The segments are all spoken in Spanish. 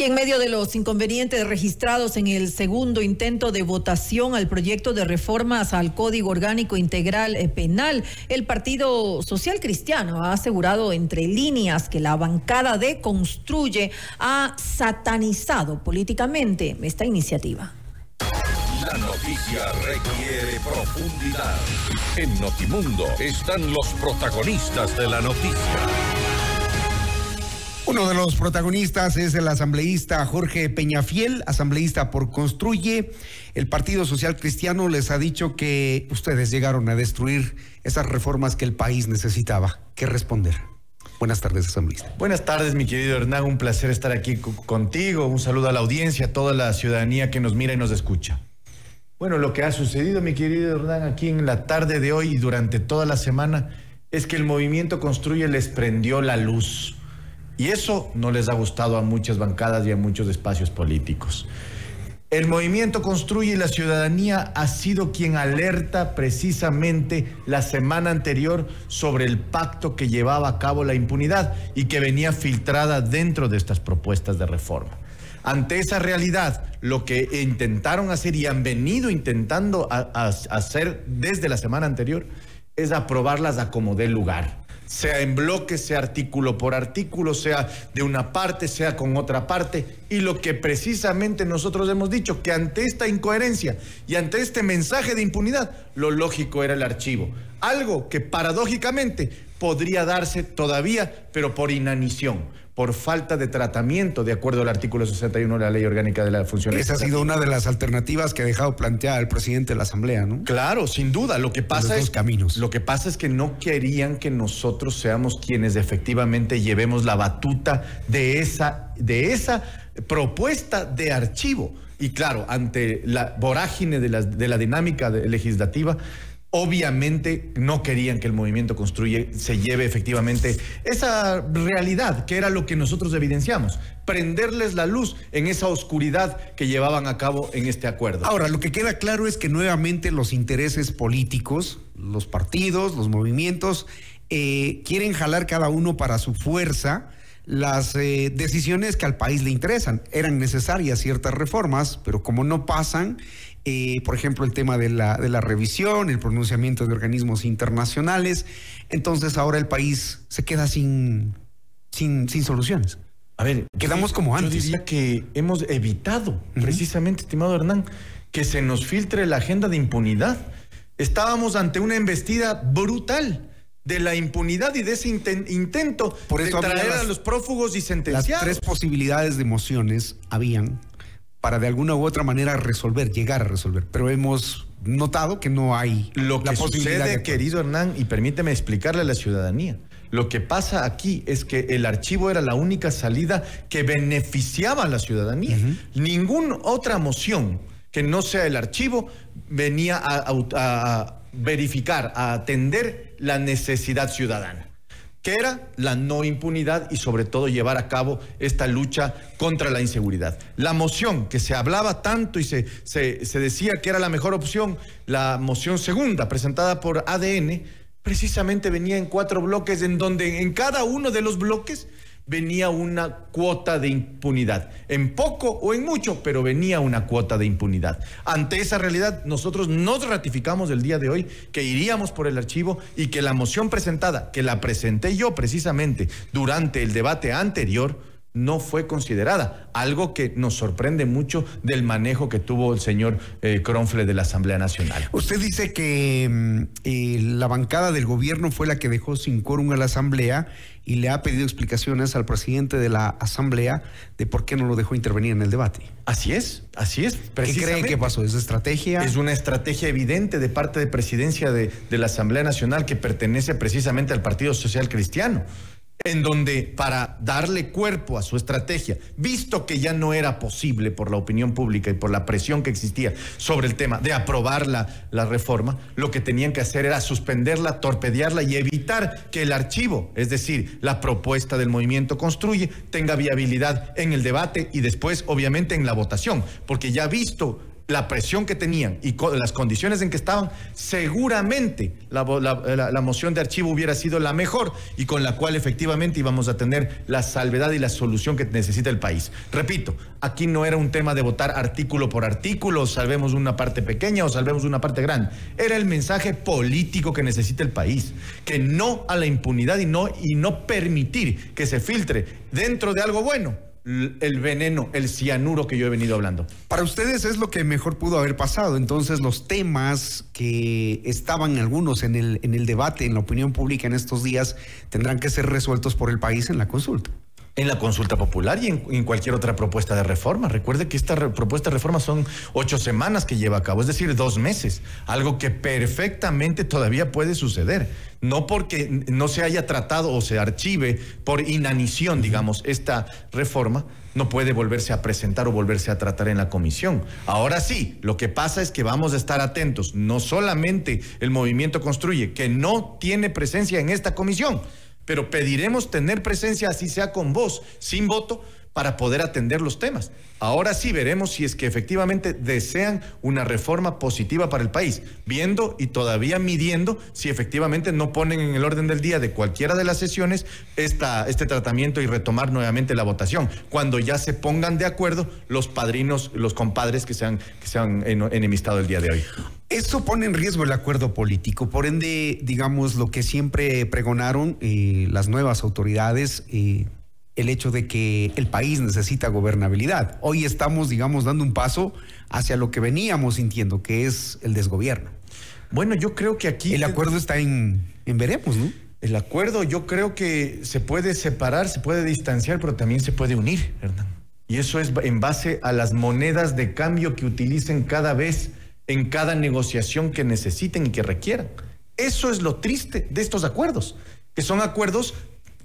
Y en medio de los inconvenientes registrados en el segundo intento de votación al proyecto de reformas al Código Orgánico Integral eh, Penal, el Partido Social Cristiano ha asegurado entre líneas que la bancada de Construye ha satanizado políticamente esta iniciativa. La noticia requiere profundidad. En Notimundo están los protagonistas de la noticia. Uno de los protagonistas es el asambleísta Jorge Peñafiel, asambleísta por Construye. El Partido Social Cristiano les ha dicho que ustedes llegaron a destruir esas reformas que el país necesitaba. ¿Qué responder? Buenas tardes, asambleísta. Buenas tardes, mi querido Hernán. Un placer estar aquí contigo. Un saludo a la audiencia, a toda la ciudadanía que nos mira y nos escucha. Bueno, lo que ha sucedido, mi querido Hernán, aquí en la tarde de hoy y durante toda la semana, es que el movimiento Construye les prendió la luz y eso no les ha gustado a muchas bancadas y a muchos espacios políticos. El movimiento Construye y la ciudadanía ha sido quien alerta precisamente la semana anterior sobre el pacto que llevaba a cabo la impunidad y que venía filtrada dentro de estas propuestas de reforma. Ante esa realidad, lo que intentaron hacer y han venido intentando hacer desde la semana anterior es aprobarlas a como dé lugar sea en bloque, sea artículo por artículo, sea de una parte, sea con otra parte. Y lo que precisamente nosotros hemos dicho, que ante esta incoherencia y ante este mensaje de impunidad, lo lógico era el archivo. Algo que paradójicamente podría darse todavía, pero por inanición por falta de tratamiento, de acuerdo al artículo 61 de la Ley Orgánica de la Función Esa ha sido una de las alternativas que ha dejado plantear el presidente de la Asamblea, ¿no? Claro, sin duda. Lo que pasa es caminos. Lo que pasa es que no querían que nosotros seamos quienes efectivamente llevemos la batuta de esa, de esa propuesta de archivo. Y claro, ante la vorágine de la, de la dinámica legislativa, Obviamente no querían que el movimiento Construye se lleve efectivamente esa realidad, que era lo que nosotros evidenciamos, prenderles la luz en esa oscuridad que llevaban a cabo en este acuerdo. Ahora, lo que queda claro es que nuevamente los intereses políticos, los partidos, los movimientos, eh, quieren jalar cada uno para su fuerza las eh, decisiones que al país le interesan. Eran necesarias ciertas reformas, pero como no pasan, eh, por ejemplo, el tema de la, de la revisión, el pronunciamiento de organismos internacionales. Entonces ahora el país se queda sin, sin, sin soluciones. A ver, quedamos como antes. Yo diría que hemos evitado, precisamente, estimado Hernán, que se nos filtre la agenda de impunidad. Estábamos ante una embestida brutal de la impunidad y de ese intento Por de traer a los prófugos y sentenciar. Las tres posibilidades de mociones habían para de alguna u otra manera resolver, llegar a resolver. Pero hemos notado que no hay lo que sucede, querido Hernán, y permíteme explicarle a la ciudadanía. Lo que pasa aquí es que el archivo era la única salida que beneficiaba a la ciudadanía. Ninguna otra moción que no sea el archivo venía a verificar, a atender la necesidad ciudadana que era la no impunidad y sobre todo llevar a cabo esta lucha contra la inseguridad. La moción que se hablaba tanto y se, se, decía que era la mejor opción, la moción segunda presentada por ADN, precisamente venía en cuatro bloques en donde en cada uno de los bloques venía una cuota de impunidad. En poco o en mucho, pero venía una cuota de impunidad. Ante esa realidad, nosotros nos ratificamos el día de hoy que iríamos por el archivo y que la moción presentada, que la presenté yo precisamente durante el debate anterior, no fue considerada, algo que nos sorprende mucho del manejo que tuvo el señor eh, Cronfle de la Asamblea Nacional. Usted dice que mm, eh, la bancada del gobierno fue la que dejó sin quórum a la Asamblea y le ha pedido explicaciones al presidente de la Asamblea de por qué no lo dejó intervenir en el debate. Así es, así es. ¿Qué creen que pasó? ¿Es estrategia? Es una estrategia evidente de parte de presidencia de, de la Asamblea Nacional que pertenece precisamente al Partido Social Cristiano en donde para darle cuerpo a su estrategia, visto que ya no era posible por la opinión pública y por la presión que existía sobre el tema de aprobar la, reforma, lo que tenían que hacer era suspenderla, torpedearla y evitar que el archivo, es decir, la propuesta del movimiento construye, tenga viabilidad en el debate y después, obviamente, en la votación, porque ya visto la presión que tenían y las condiciones en que estaban, seguramente la, la, moción de archivo hubiera sido la mejor y con la cual efectivamente íbamos a tener la salvedad y la solución que necesita el país. Repito, aquí no era un tema de votar artículo por artículo, salvemos una parte pequeña o salvemos una parte grande. Era el mensaje político que necesita el país, que no a la impunidad y no, y no permitir que se filtre dentro de algo bueno el veneno, el cianuro que yo he venido hablando. Para ustedes es lo que mejor pudo haber pasado. Entonces, los temas que estaban algunos en el, en el debate, en la opinión pública en estos días, tendrán que ser resueltos por el país en la consulta en la consulta popular y en, cualquier otra propuesta de reforma. Recuerde que esta propuesta de reforma son ocho semanas que lleva a cabo, es decir, dos meses, algo que perfectamente todavía puede suceder. No porque no se haya tratado o se archive por inanición, digamos, esta reforma, no puede volverse a presentar o volverse a tratar en la comisión. Ahora sí, lo que pasa es que vamos a estar atentos. No solamente el movimiento construye, que no tiene presencia en esta comisión, pero pediremos tener presencia, así sea con voz, sin voto, para poder atender los temas. Ahora sí veremos si es que efectivamente desean una reforma positiva para el país, viendo y todavía midiendo si efectivamente no ponen en el orden del día de cualquiera de las sesiones esta, este tratamiento y retomar nuevamente la votación, cuando ya se pongan de acuerdo los padrinos, los compadres que se han, se han enemistado el día de hoy. Eso pone en riesgo el acuerdo político. Por ende, digamos, lo que siempre pregonaron eh, las nuevas autoridades, eh, el hecho de que el país necesita gobernabilidad. Hoy estamos, digamos, dando un paso hacia lo que veníamos sintiendo, que es el desgobierno. Bueno, yo creo que aquí... El acuerdo está en, en veremos, ¿no? El acuerdo yo creo que se puede separar, se puede distanciar, pero también se puede unir, ¿verdad? Y eso es en base a las monedas de cambio que utilicen cada vez en cada negociación que necesiten y que requieran. Eso es lo triste de estos acuerdos, que son acuerdos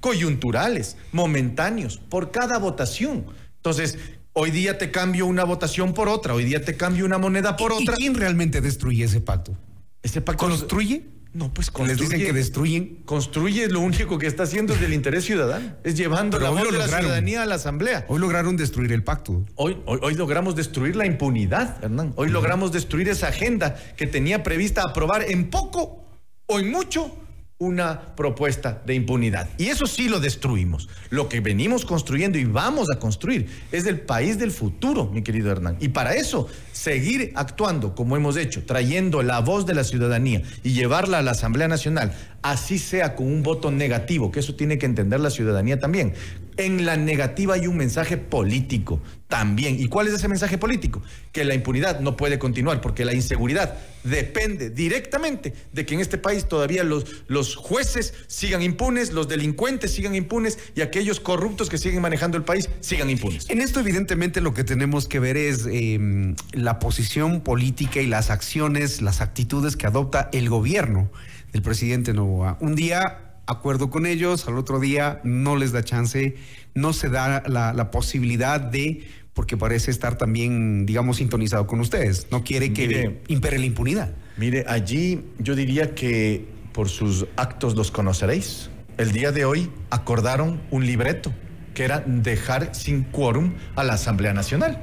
coyunturales, momentáneos, por cada votación. Entonces, hoy día te cambio una votación por otra, hoy día te cambio una moneda por otra. ¿Y quién realmente destruye ese pacto? ¿Ese pacto construye? No, pues construye. Les dicen que destruyen. Construye lo único que está haciendo es del interés ciudadano. Es llevando la voz de la ciudadanía a la asamblea. Hoy lograron destruir el pacto. Hoy, hoy, logramos destruir la impunidad, Hernán. Hoy logramos destruir esa agenda que tenía prevista aprobar en poco o en mucho una propuesta de impunidad. Y eso sí lo destruimos. Lo que venimos construyendo y vamos a construir es el país del futuro, mi querido Hernán. Y para eso, seguir actuando como hemos hecho, trayendo la voz de la ciudadanía y llevarla a la Asamblea Nacional, así sea con un voto negativo, que eso tiene que entender la ciudadanía también. En la negativa hay un mensaje político también. ¿Y cuál es ese mensaje político? Que la impunidad no puede continuar porque la inseguridad depende directamente de que en este país todavía los, los jueces sigan impunes, los delincuentes sigan impunes y aquellos corruptos que siguen manejando el país sigan impunes. En esto evidentemente lo que tenemos que ver es em, la posición política y las acciones, las actitudes que adopta el gobierno del presidente Novoa. Un día acuerdo con ellos, al otro día no les da chance, no se da la, posibilidad de, porque parece estar también, digamos, sintonizado con ustedes, no quiere que impere la impunidad. Mire, allí yo diría que por sus actos los conoceréis. El día de hoy acordaron un libreto, que era dejar sin quórum a la Asamblea Nacional.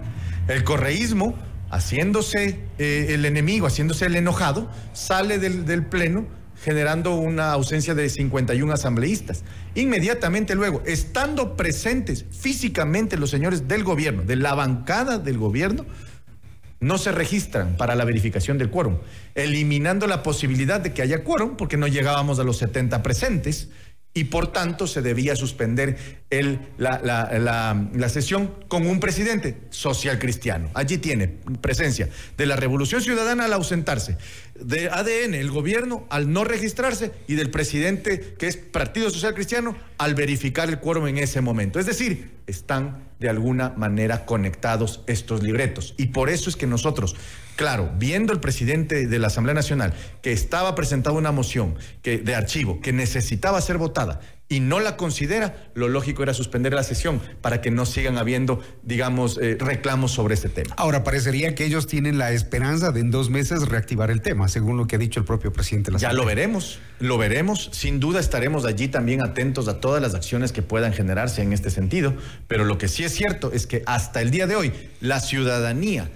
El correísmo, haciéndose eh, el enemigo, haciéndose el enojado, sale del, del Pleno generando una ausencia de 51 asambleístas. Inmediatamente luego, estando presentes físicamente los señores del gobierno, de la bancada del gobierno, no se registran para la verificación del quórum, eliminando la posibilidad de que haya quórum, porque no llegábamos a los 70 presentes, y por tanto se debía suspender el, la, la, sesión con un presidente social cristiano. Allí tiene presencia de la Revolución Ciudadana al ausentarse, de ADN, el gobierno al no registrarse y del presidente que es Partido Social Cristiano al verificar el quórum en ese momento. Es decir, están de alguna manera conectados estos libretos. Y por eso es que nosotros Claro, viendo el presidente de la Asamblea Nacional que estaba presentada una moción que, de archivo que necesitaba ser votada y no la considera, lo lógico era suspender la sesión para que no sigan habiendo, digamos, eh, reclamos sobre este tema. Ahora, parecería que ellos tienen la esperanza de en dos meses reactivar el tema, según lo que ha dicho el propio presidente de la. Ya lo veremos, lo veremos. Sin duda estaremos allí también atentos a todas las acciones que puedan generarse en este sentido, pero lo que sí es cierto es que hasta el día de hoy la ciudadanía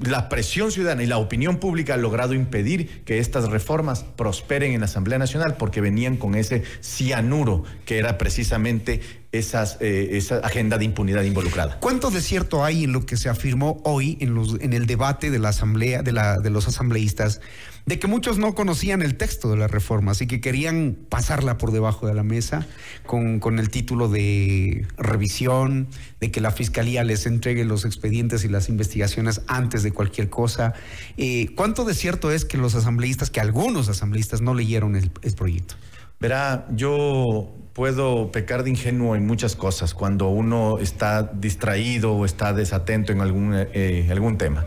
la presión ciudadana y la opinión pública ha logrado impedir que estas reformas prosperen en la Asamblea Nacional porque venían con ese cianuro que era precisamente eh, esa agenda de impunidad involucrada. ¿Cuánto de cierto hay en lo que se afirmó hoy en, el debate de la asamblea, de los asambleístas, de que muchos no conocían el texto de la reforma, así que querían pasarla por debajo de la mesa con, el título de revisión, de que la fiscalía les entregue los expedientes y las investigaciones antes de cualquier cosa? Eh, ¿Cuánto de cierto es que los asambleístas, que algunos asambleístas no leyeron el, el proyecto? Verá, yo puedo pecar de ingenuo en muchas cosas cuando uno está distraído o está desatento en algún, eh, algún tema.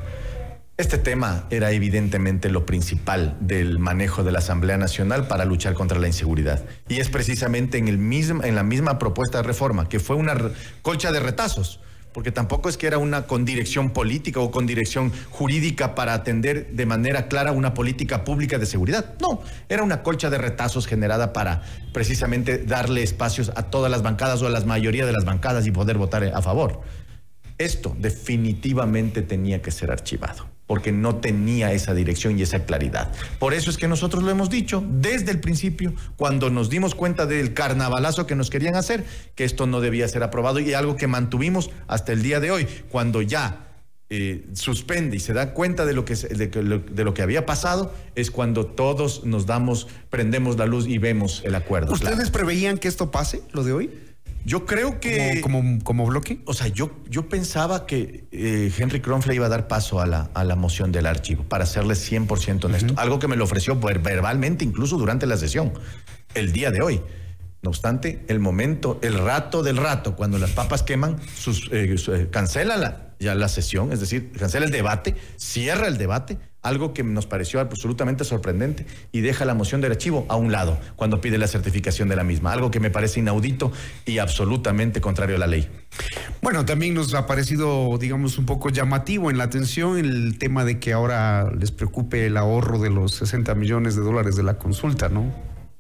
Este tema era evidentemente lo principal del manejo de la Asamblea Nacional para luchar contra la inseguridad. Y es precisamente en, el en la misma propuesta de reforma, que fue una colcha de retazos porque tampoco es que era una con dirección política o con dirección jurídica para atender de manera clara una política pública de seguridad. No, era una colcha de retazos generada para precisamente darle espacios a todas las bancadas o a la mayoría de las bancadas y poder votar a favor. Esto definitivamente tenía que ser archivado porque no tenía esa dirección y esa claridad. Por eso es que nosotros lo hemos dicho desde el principio, cuando nos dimos cuenta del carnavalazo que nos querían hacer, que esto no debía ser aprobado y algo que mantuvimos hasta el día de hoy, cuando ya eh, suspende y se da cuenta de lo, que, de, lo, que había pasado, es cuando todos nos damos, prendemos la luz y vemos el acuerdo. ¿Ustedes preveían que esto pase, lo de hoy? Yo creo que. ¿Como, como, bloque? O sea, yo, yo pensaba que eh, Henry Kronfle iba a dar paso a la, a la moción del archivo, para serle 100% honesto. Algo que me lo ofreció verbalmente, incluso durante la sesión, el día de hoy. No obstante, el momento, el rato del rato, cuando las papas queman, sus, eh, eh, cancela la, ya la sesión, es decir, cancela el debate, cierra el debate algo que nos pareció absolutamente sorprendente y deja la moción del archivo a un lado cuando pide la certificación de la misma, algo que me parece inaudito y absolutamente contrario a la ley. Bueno, también nos ha parecido, digamos, un poco llamativo en la atención el tema de que ahora les preocupe el ahorro de los 60 millones de dólares de la consulta, ¿no?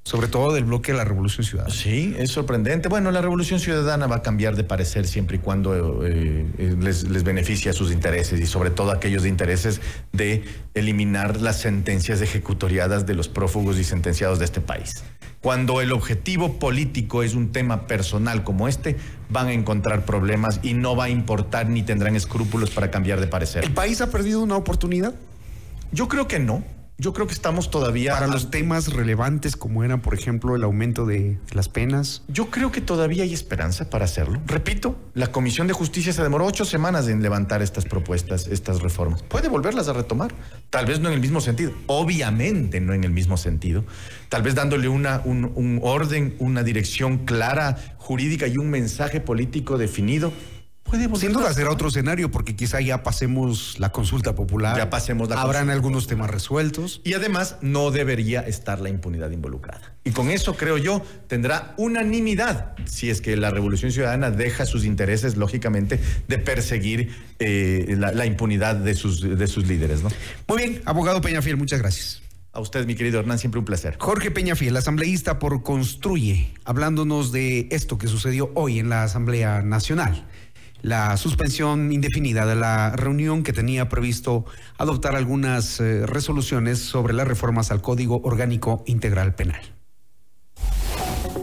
Sobre todo del bloque de la Revolución Ciudadana. Sí, es sorprendente. Bueno, la Revolución Ciudadana va a cambiar de parecer siempre y cuando eh, eh, les, les beneficie a sus intereses y sobre todo aquellos de intereses de eliminar las sentencias ejecutoriadas de los prófugos y sentenciados de este país. Cuando el objetivo político es un tema personal como este, van a encontrar problemas y no va a importar ni tendrán escrúpulos para cambiar de parecer. ¿El país ha perdido una oportunidad? Yo creo que no. Yo creo que estamos todavía... Para los temas relevantes como eran, por ejemplo, el aumento de las penas. Yo creo que todavía hay esperanza para hacerlo. Repito, la Comisión de Justicia se demoró ocho semanas en levantar estas propuestas, estas reformas. Puede volverlas a retomar. Tal vez no en el mismo sentido. Obviamente no en el mismo sentido. Tal vez dándole una, un, un orden, una dirección clara, jurídica y un mensaje político definido sin duda será otro escenario porque quizá ya pasemos la consulta popular. Ya pasemos la Habrán algunos temas resueltos. Y además no debería estar la impunidad involucrada. Y con eso creo yo tendrá unanimidad si es que la Revolución Ciudadana deja sus intereses, lógicamente, de perseguir eh, la, impunidad de sus, de sus líderes. ¿no? Muy bien, abogado Peñafiel, muchas gracias. A usted, mi querido Hernán, siempre un placer. Jorge Peñafiel, asambleísta por Construye, hablándonos de esto que sucedió hoy en la Asamblea Nacional la suspensión indefinida de la reunión que tenía previsto adoptar algunas eh, resoluciones sobre las reformas al Código Orgánico Integral Penal.